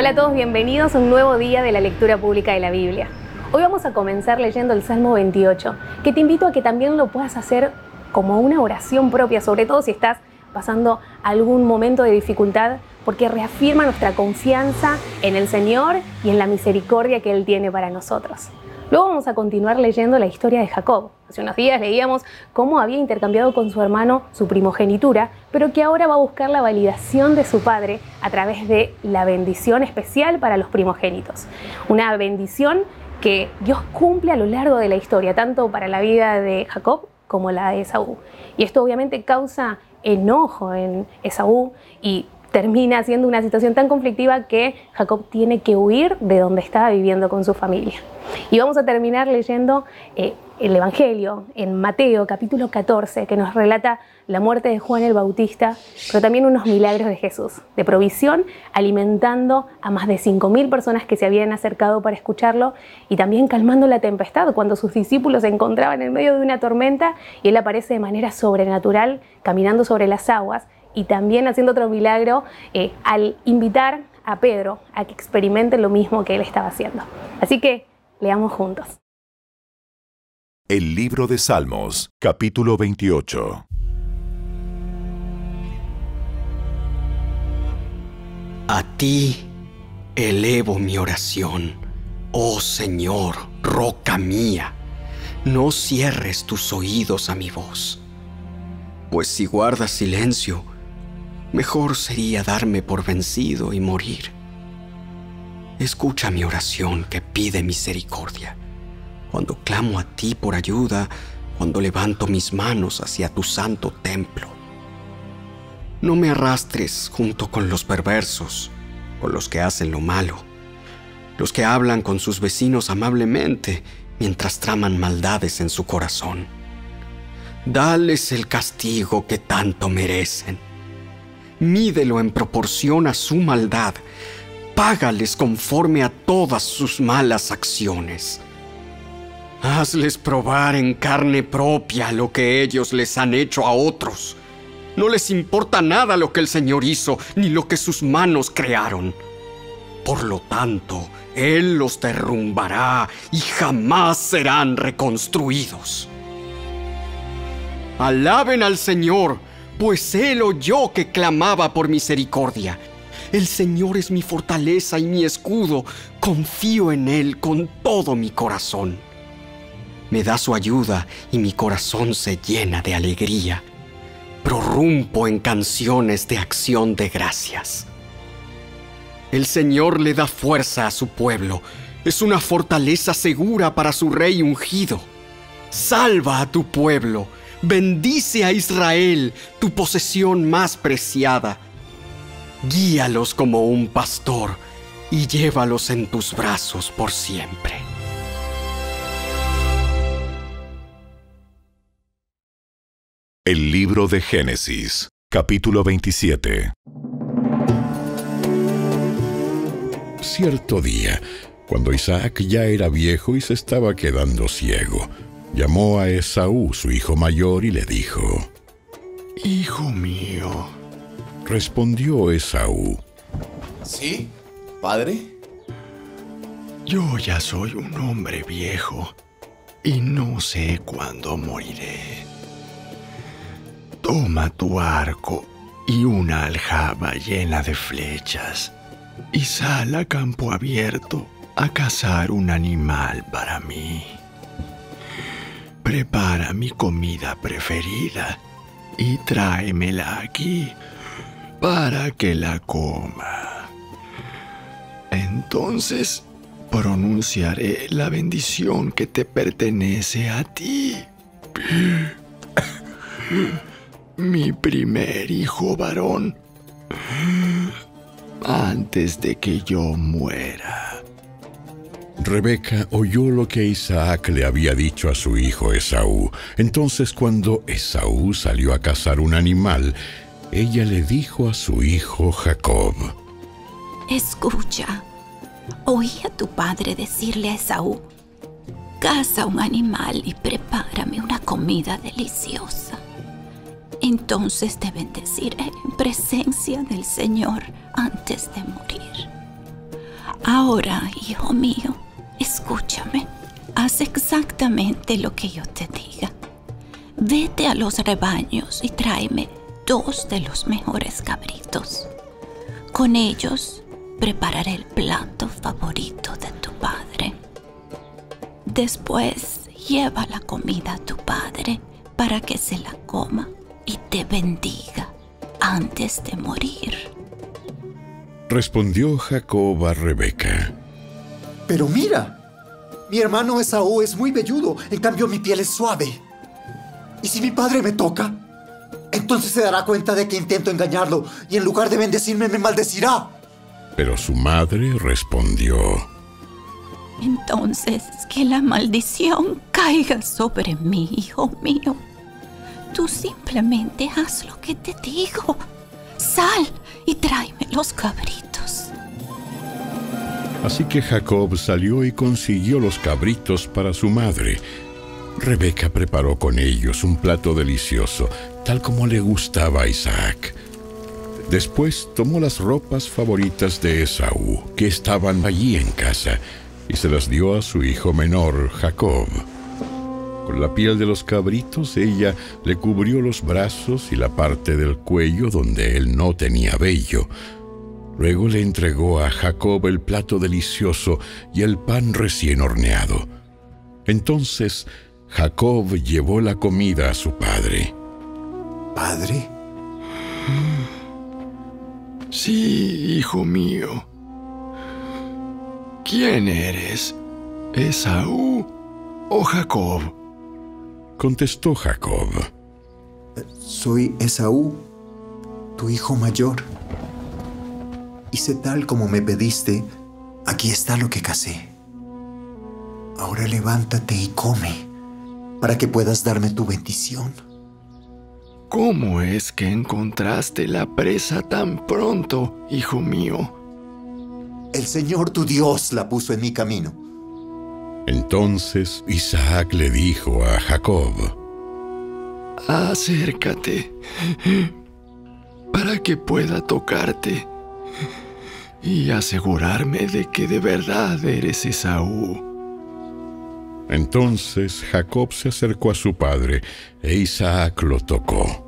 Hola a todos, bienvenidos a un nuevo día de la lectura pública de la Biblia. Hoy vamos a comenzar leyendo el Salmo 28, que te invito a que también lo puedas hacer como una oración propia, sobre todo si estás pasando algún momento de dificultad, porque reafirma nuestra confianza en el Señor y en la misericordia que Él tiene para nosotros. Luego vamos a continuar leyendo la historia de Jacob. Hace unos días leíamos cómo había intercambiado con su hermano su primogenitura, pero que ahora va a buscar la validación de su padre a través de la bendición especial para los primogénitos. Una bendición que Dios cumple a lo largo de la historia, tanto para la vida de Jacob como la de Esaú. Y esto obviamente causa enojo en Esaú y termina siendo una situación tan conflictiva que Jacob tiene que huir de donde estaba viviendo con su familia. Y vamos a terminar leyendo eh, el Evangelio en Mateo capítulo 14, que nos relata la muerte de Juan el Bautista, pero también unos milagros de Jesús, de provisión, alimentando a más de 5.000 personas que se habían acercado para escucharlo y también calmando la tempestad cuando sus discípulos se encontraban en medio de una tormenta y él aparece de manera sobrenatural caminando sobre las aguas y también haciendo otro milagro eh, al invitar a Pedro a que experimente lo mismo que él estaba haciendo. Así que leamos juntos. El libro de Salmos, capítulo 28. A ti elevo mi oración, oh Señor, roca mía. No cierres tus oídos a mi voz, pues si guardas silencio, mejor sería darme por vencido y morir. Escucha mi oración que pide misericordia. Cuando clamo a ti por ayuda, cuando levanto mis manos hacia tu santo templo. No me arrastres junto con los perversos, con los que hacen lo malo, los que hablan con sus vecinos amablemente mientras traman maldades en su corazón. Dales el castigo que tanto merecen mídelo en proporción a su maldad, págales conforme a todas sus malas acciones. Hazles probar en carne propia lo que ellos les han hecho a otros. No les importa nada lo que el Señor hizo, ni lo que sus manos crearon. Por lo tanto, Él los derrumbará y jamás serán reconstruidos. Alaben al Señor, pues Él oyó que clamaba por misericordia. El Señor es mi fortaleza y mi escudo. Confío en Él con todo mi corazón. Me da su ayuda y mi corazón se llena de alegría. Prorrumpo en canciones de acción de gracias. El Señor le da fuerza a su pueblo. Es una fortaleza segura para su rey ungido. Salva a tu pueblo Bendice a Israel, tu posesión más preciada. Guíalos como un pastor y llévalos en tus brazos por siempre. El libro de Génesis, capítulo 27. Cierto día, cuando Isaac ya era viejo y se estaba quedando ciego, llamó a Esaú, su hijo mayor, y le dijo, Hijo mío. Respondió Esaú, ¿Sí, padre? Yo ya soy un hombre viejo y no sé cuándo moriré. Toma tu arco y una aljaba llena de flechas y sal a campo abierto a cazar un animal para mí. Prepara mi comida preferida y tráemela aquí para que la coma. Entonces pronunciaré la bendición que te pertenece a ti. Mi primer hijo varón. Antes de que yo muera. Rebeca oyó lo que Isaac le había dicho a su hijo Esaú. Entonces cuando Esaú salió a cazar un animal, ella le dijo a su hijo Jacob, Escucha, oí a tu padre decirle a Esaú, caza un animal y prepárame una comida deliciosa. Entonces te bendeciré en presencia del Señor antes de morir. Ahora, hijo mío, escúchame. Haz exactamente lo que yo te diga. Vete a los rebaños y tráeme dos de los mejores cabritos. Con ellos prepararé el plato favorito de tu padre. Después lleva la comida a tu padre para que se la coma y te bendiga antes de morir. Respondió Jacob a Rebeca. Pero mira, mi hermano Esaú es muy velludo, en cambio mi piel es suave. ¿Y si mi padre me toca? Entonces se dará cuenta de que intento engañarlo y en lugar de bendecirme me maldecirá. Pero su madre respondió. Entonces que la maldición caiga sobre mí, hijo mío. Tú simplemente haz lo que te digo. Sal y tráeme los cabritos. Así que Jacob salió y consiguió los cabritos para su madre. Rebeca preparó con ellos un plato delicioso, tal como le gustaba a Isaac. Después tomó las ropas favoritas de Esaú, que estaban allí en casa, y se las dio a su hijo menor, Jacob. Con la piel de los cabritos ella le cubrió los brazos y la parte del cuello donde él no tenía vello. Luego le entregó a Jacob el plato delicioso y el pan recién horneado. Entonces Jacob llevó la comida a su padre. ¿Padre? Sí, hijo mío. ¿Quién eres? ¿Esaú o Jacob? Contestó Jacob. Soy Esaú, tu hijo mayor. Hice tal como me pediste, aquí está lo que casé. Ahora levántate y come, para que puedas darme tu bendición. ¿Cómo es que encontraste la presa tan pronto, hijo mío? El Señor tu Dios la puso en mi camino. Entonces Isaac le dijo a Jacob, Acércate para que pueda tocarte y asegurarme de que de verdad eres Esaú. Entonces Jacob se acercó a su padre e Isaac lo tocó.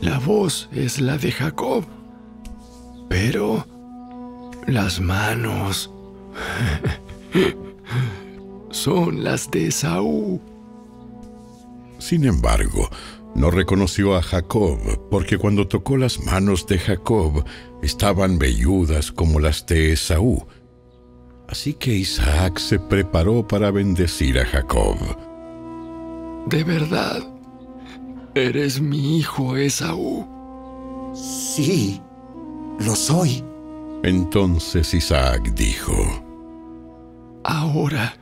La voz es la de Jacob, pero las manos son las de Esaú. Sin embargo, no reconoció a Jacob, porque cuando tocó las manos de Jacob estaban velludas como las de Esaú. Así que Isaac se preparó para bendecir a Jacob. ¿De verdad? ¿Eres mi hijo Esaú? Sí, lo soy. Entonces Isaac dijo, Ahora,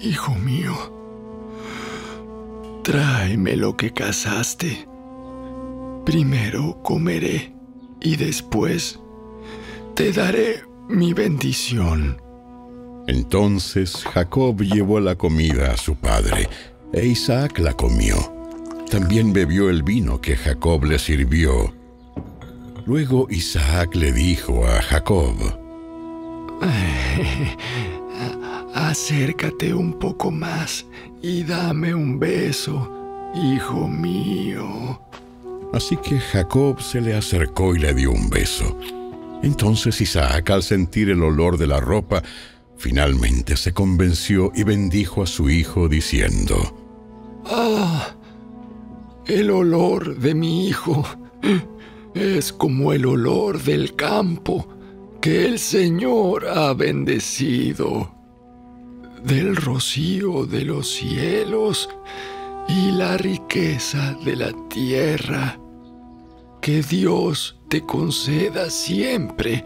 hijo mío, tráeme lo que cazaste. Primero comeré y después te daré mi bendición. Entonces Jacob llevó la comida a su padre, e Isaac la comió. También bebió el vino que Jacob le sirvió. Luego Isaac le dijo a Jacob, Acércate un poco más y dame un beso, hijo mío. Así que Jacob se le acercó y le dio un beso. Entonces Isaac, al sentir el olor de la ropa, finalmente se convenció y bendijo a su hijo diciendo, Ah, el olor de mi hijo es como el olor del campo que el Señor ha bendecido, del rocío de los cielos y la riqueza de la tierra. Que Dios te conceda siempre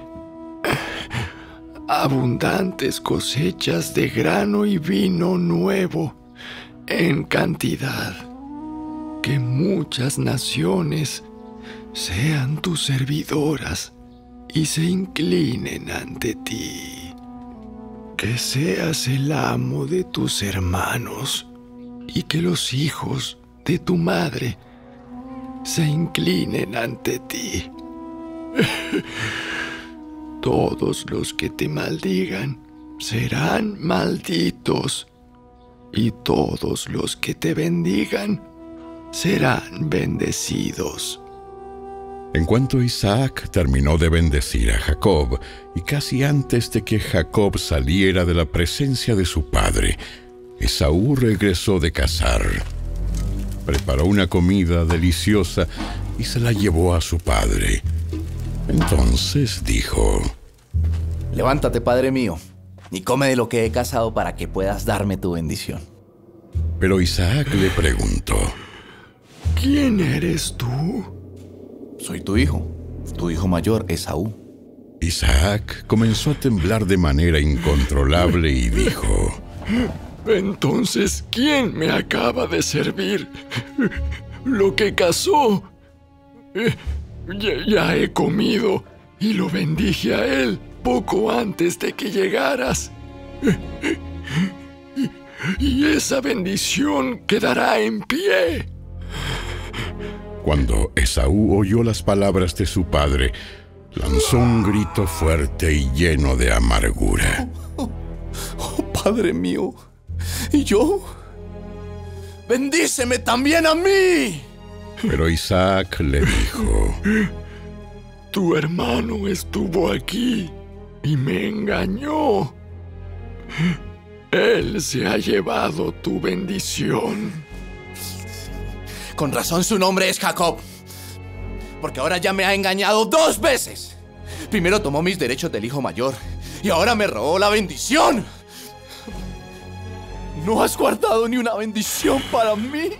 abundantes cosechas de grano y vino nuevo en cantidad. Que muchas naciones sean tus servidoras y se inclinen ante ti. Que seas el amo de tus hermanos y que los hijos de tu madre se inclinen ante ti. Todos los que te maldigan serán malditos, y todos los que te bendigan serán bendecidos. En cuanto Isaac terminó de bendecir a Jacob, y casi antes de que Jacob saliera de la presencia de su padre, Esaú regresó de cazar. Preparó una comida deliciosa y se la llevó a su padre. Entonces dijo, Levántate, padre mío, y come de lo que he cazado para que puedas darme tu bendición. Pero Isaac le preguntó, ¿Quién eres tú? Soy tu hijo, tu hijo mayor, Esaú. Isaac comenzó a temblar de manera incontrolable y dijo, Entonces, ¿quién me acaba de servir? Lo que cazó. Eh, Ya, ya he comido y lo bendije a él poco antes de que llegaras. Y esa bendición quedará en pie. Cuando Esaú oyó las palabras de su padre, lanzó un grito fuerte y lleno de amargura. Oh, padre mío, ¿y yo? Bendíceme también a mí. Pero Isaac le dijo, Tu hermano estuvo aquí y me engañó. Él se ha llevado tu bendición. Con razón su nombre es Jacob. Porque ahora ya me ha engañado dos veces. Primero tomó mis derechos del hijo mayor y ahora me robó la bendición. No has guardado ni una bendición para mí.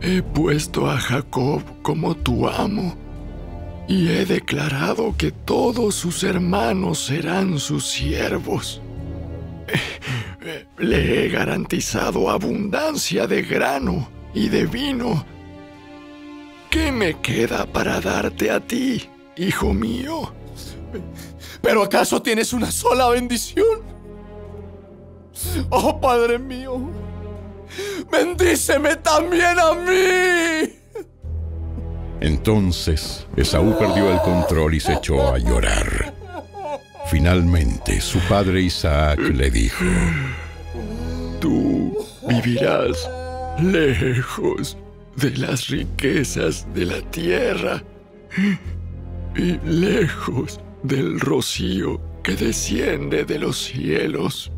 He puesto a Jacob como tu amo y he declarado que todos sus hermanos serán sus siervos. Le he garantizado abundancia de grano y de vino. ¿Qué me queda para darte a ti, hijo mío? ¿Pero acaso tienes una sola bendición? Oh, Padre mío, bendíceme también a mí. Entonces Esaú perdió el control y se echó a llorar. Finalmente su padre Isaac le dijo, Tú vivirás lejos de las riquezas de la tierra y lejos del rocío que desciende de los cielos.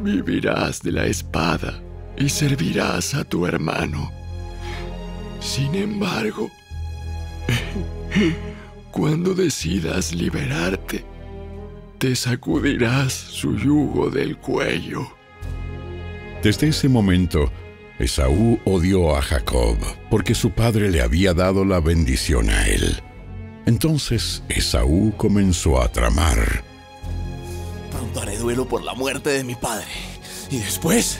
Vivirás de la espada y servirás a tu hermano. Sin embargo, cuando decidas liberarte, te sacudirás su yugo del cuello. Desde ese momento, Esaú odió a Jacob porque su padre le había dado la bendición a él. Entonces Esaú comenzó a tramar. Pronto haré duelo por la muerte de mi padre. Y después...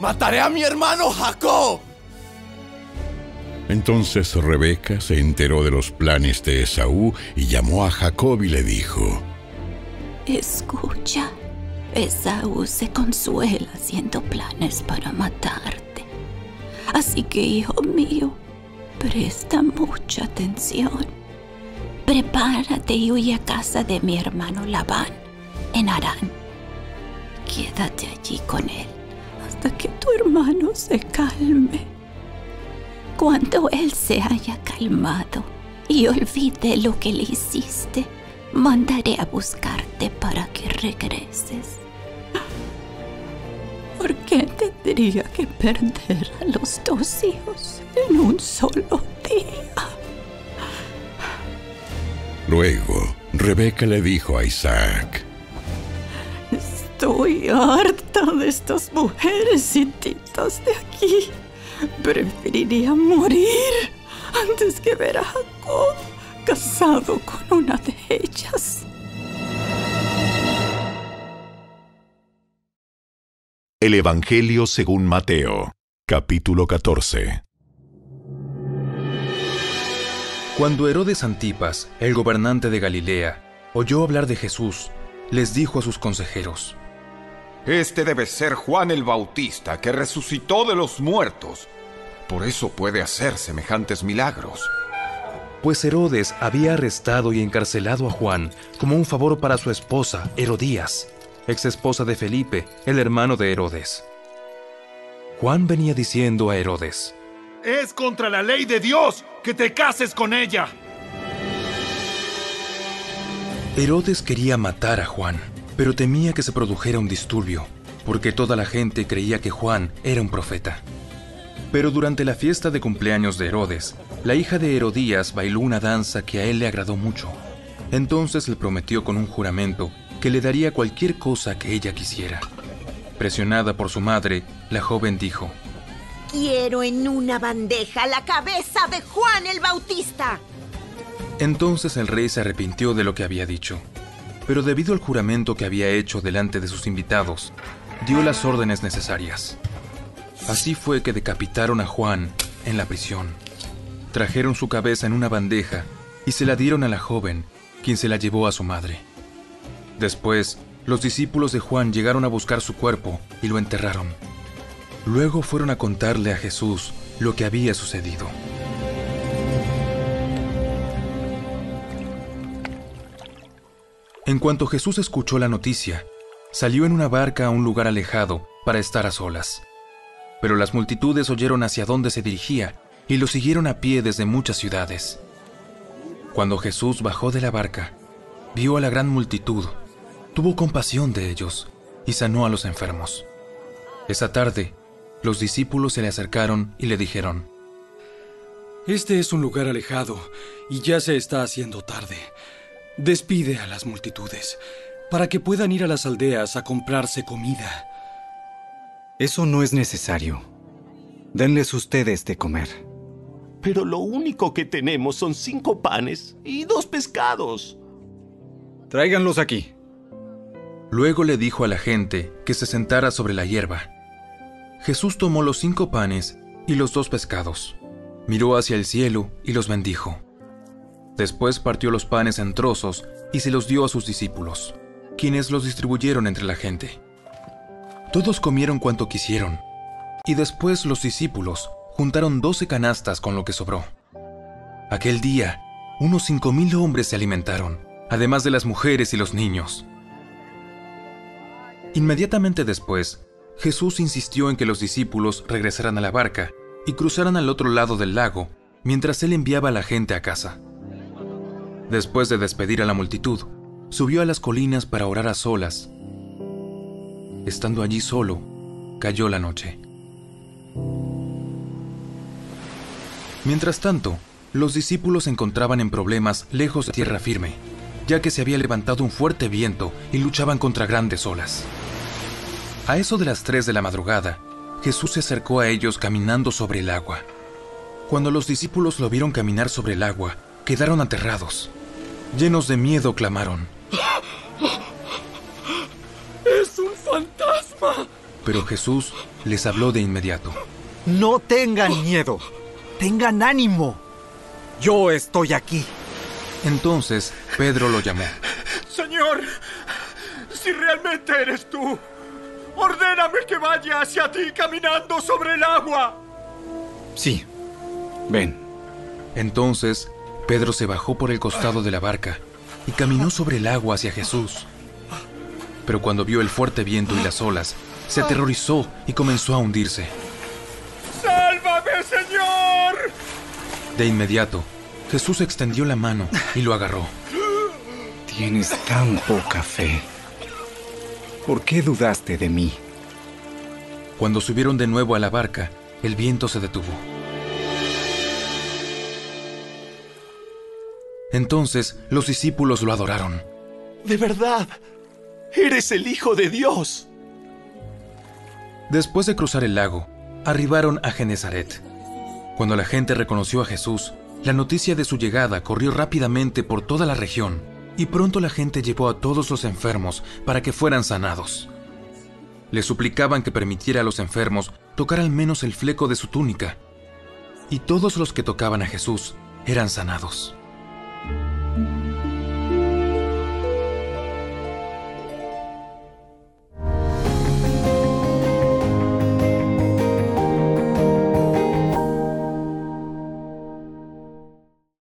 Mataré a mi hermano Jacob. Entonces Rebeca se enteró de los planes de Esaú y llamó a Jacob y le dijo, Escucha, Esaú se consuela haciendo planes para matarte. Así que, hijo mío, presta mucha atención. Prepárate y huye a casa de mi hermano Labán, en Arán. Quédate allí con él hasta que tu hermano se calme. Cuando él se haya calmado y olvide lo que le hiciste, mandaré a buscarte para que regreses. ¿Por qué tendría que perder a los dos hijos en un solo día? Luego, Rebeca le dijo a Isaac, Estoy harta de estas mujeres hititas de aquí. Preferiría morir antes que ver a Jacob casado con una de ellas. El Evangelio según Mateo, capítulo 14. Cuando Herodes Antipas, el gobernante de Galilea, oyó hablar de Jesús, les dijo a sus consejeros, Este debe ser Juan el Bautista, que resucitó de los muertos. Por eso puede hacer semejantes milagros. pues Herodes había arrestado y encarcelado a Juan como un favor para su esposa, Herodías, ex esposa de Felipe, el hermano de Herodes. Juan venía diciendo a Herodes, Es contra la ley de Dios que te cases con ella. Herodes quería matar a Juan, pero temía que se produjera un disturbio, porque toda la gente creía que Juan era un profeta. Pero durante la fiesta de cumpleaños de Herodes, la hija de Herodías bailó una danza que a él le agradó mucho. Entonces le prometió con un juramento que le daría cualquier cosa que ella quisiera. Presionada por su madre, la joven dijo, Quiero en una bandeja la cabeza de Juan el Bautista. Entonces el rey se arrepintió de lo que había dicho, pero debido al juramento que había hecho delante de sus invitados, dio las órdenes necesarias. Así fue que decapitaron a Juan en la prisión. Trajeron su cabeza en una bandeja y se la dieron a la joven, quien se la llevó a su madre. Después, los discípulos de Juan llegaron a buscar su cuerpo y lo enterraron. Luego fueron a contarle a Jesús lo que había sucedido. En cuanto Jesús escuchó la noticia, salió en una barca a un lugar alejado para estar a solas. Pero las multitudes oyeron hacia dónde se dirigía y lo siguieron a pie desde muchas ciudades. Cuando Jesús bajó de la barca, vio a la gran multitud, tuvo compasión de ellos y sanó a los enfermos. Esa tarde, los discípulos se le acercaron y le dijeron, Este es un lugar alejado y ya se está haciendo tarde. Despide a las multitudes para que puedan ir a las aldeas a comprarse comida. Eso no es necesario. Denles ustedes de comer. Pero lo único que tenemos son cinco panes y dos pescados. Tráiganlos aquí. Luego le dijo a la gente que se sentara sobre la hierba. Jesús tomó los cinco panes y los dos pescados, miró hacia el cielo y los bendijo. Después partió los panes en trozos y se los dio a sus discípulos, quienes los distribuyeron entre la gente. Todos comieron cuanto quisieron, y después los discípulos juntaron doce canastas con lo que sobró. Aquel día, unos cinco mil hombres se alimentaron, además de las mujeres y los niños. Inmediatamente después, Jesús insistió en que los discípulos regresaran a la barca y cruzaran al otro lado del lago mientras él enviaba a la gente a casa. Después de despedir a la multitud, subió a las colinas para orar a solas. Estando allí solo, cayó la noche. Mientras tanto, los discípulos se encontraban en problemas lejos de tierra firme, ya que se había levantado un fuerte viento y luchaban contra grandes olas. A eso de las 3 de la madrugada, Jesús se acercó a ellos caminando sobre el agua. Cuando los discípulos lo vieron caminar sobre el agua, quedaron aterrados. Llenos de miedo, clamaron. ¡Es un fantasma! Pero Jesús les habló de inmediato. No tengan miedo. Tengan ánimo. Yo estoy aquí. Entonces Pedro lo llamó. Señor, si realmente eres tú, ordéname que vaya hacia ti caminando sobre el agua. Sí. Ven. Entonces Pedro se bajó por el costado de la barca y caminó sobre el agua hacia Jesús. Pero cuando vio el fuerte viento y las olas, se aterrorizó y comenzó a hundirse. ¡Sálvame, Señor! De inmediato, Jesús extendió la mano y lo agarró. Tienes tan poca fe. ¿Por qué dudaste de mí? Cuando subieron de nuevo a la barca, el viento se detuvo. Entonces los discípulos lo adoraron. De verdad, eres el Hijo de Dios. Después de cruzar el lago, arribaron a Genezaret. Cuando la gente reconoció a Jesús, la noticia de su llegada corrió rápidamente por toda la región y pronto la gente llevó a todos los enfermos para que fueran sanados. Le suplicaban que permitiera a los enfermos tocar al menos el fleco de su túnica, y todos los que tocaban a Jesús eran sanados.